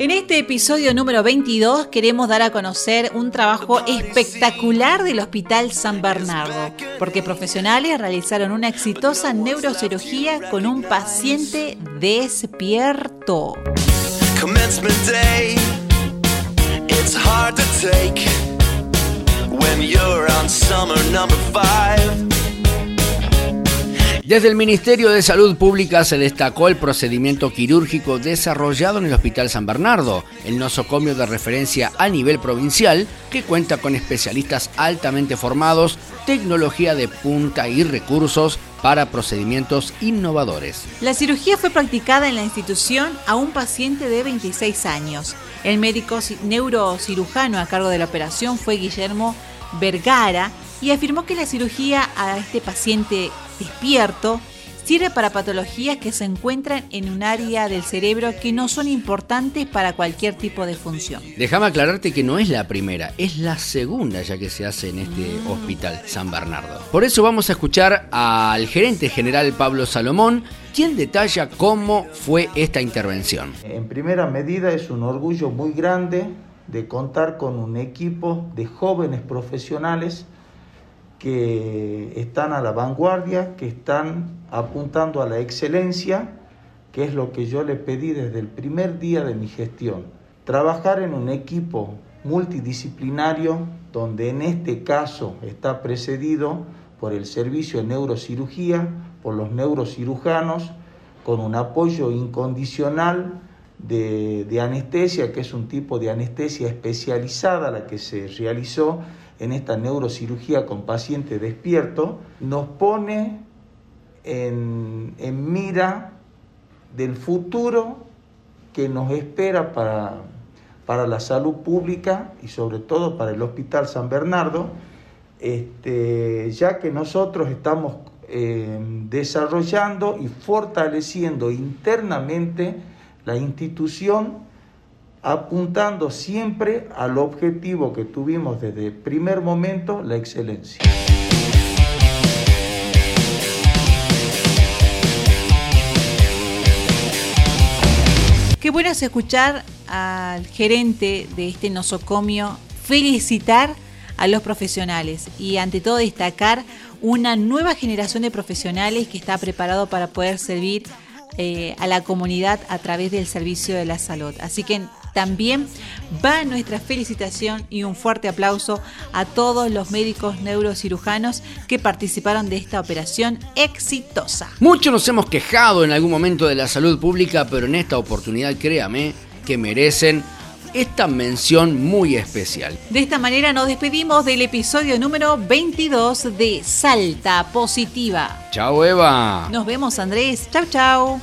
En este episodio número 22 queremos dar a conocer un trabajo espectacular del Hospital San Bernardo, porque profesionales realizaron una exitosa neurocirugía con un paciente despierto. Desde el Ministerio de Salud Pública se destacó el procedimiento quirúrgico desarrollado en el Hospital San Bernardo, el nosocomio de referencia a nivel provincial que cuenta con especialistas altamente formados, tecnología de punta y recursos para procedimientos innovadores. La cirugía fue practicada en la institución a un paciente de 26 años. El médico neurocirujano a cargo de la operación fue Guillermo Vergara y afirmó que la cirugía a este paciente despierto sirve para patologías que se encuentran en un área del cerebro que no son importantes para cualquier tipo de función. Déjame aclararte que no es la primera, es la segunda ya que se hace en este mm. hospital San Bernardo. Por eso vamos a escuchar al gerente general Pablo Salomón, quien detalla cómo fue esta intervención. En primera medida es un orgullo muy grande de contar con un equipo de jóvenes profesionales que están a la vanguardia, que están apuntando a la excelencia, que es lo que yo le pedí desde el primer día de mi gestión. Trabajar en un equipo multidisciplinario donde en este caso está precedido por el servicio de neurocirugía, por los neurocirujanos, con un apoyo incondicional de, anestesia, que es un tipo de anestesia especializada la que se realizó en esta neurocirugía con paciente despierto, nos pone en, mira del futuro que nos espera para, para la salud pública y sobre todo para el Hospital San Bernardo, este, ya que nosotros estamos eh, desarrollando y fortaleciendo internamente la institución apuntando siempre al objetivo que tuvimos desde el primer momento, la excelencia. Qué bueno es escuchar al gerente de este nosocomio felicitar a los profesionales y ante todo destacar una nueva generación de profesionales que está preparado para poder servir eh, a la comunidad a través del servicio de la salud. Así que también va nuestra felicitación y un fuerte aplauso a todos los médicos neurocirujanos que participaron de esta operación exitosa. Muchos nos hemos quejado en algún momento de la salud pública, pero en esta oportunidad créame que merecen esta mención muy especial. De esta manera nos despedimos del episodio número 22 de Salta Positiva. Chao Eva. Nos vemos Andrés. Chao, chao.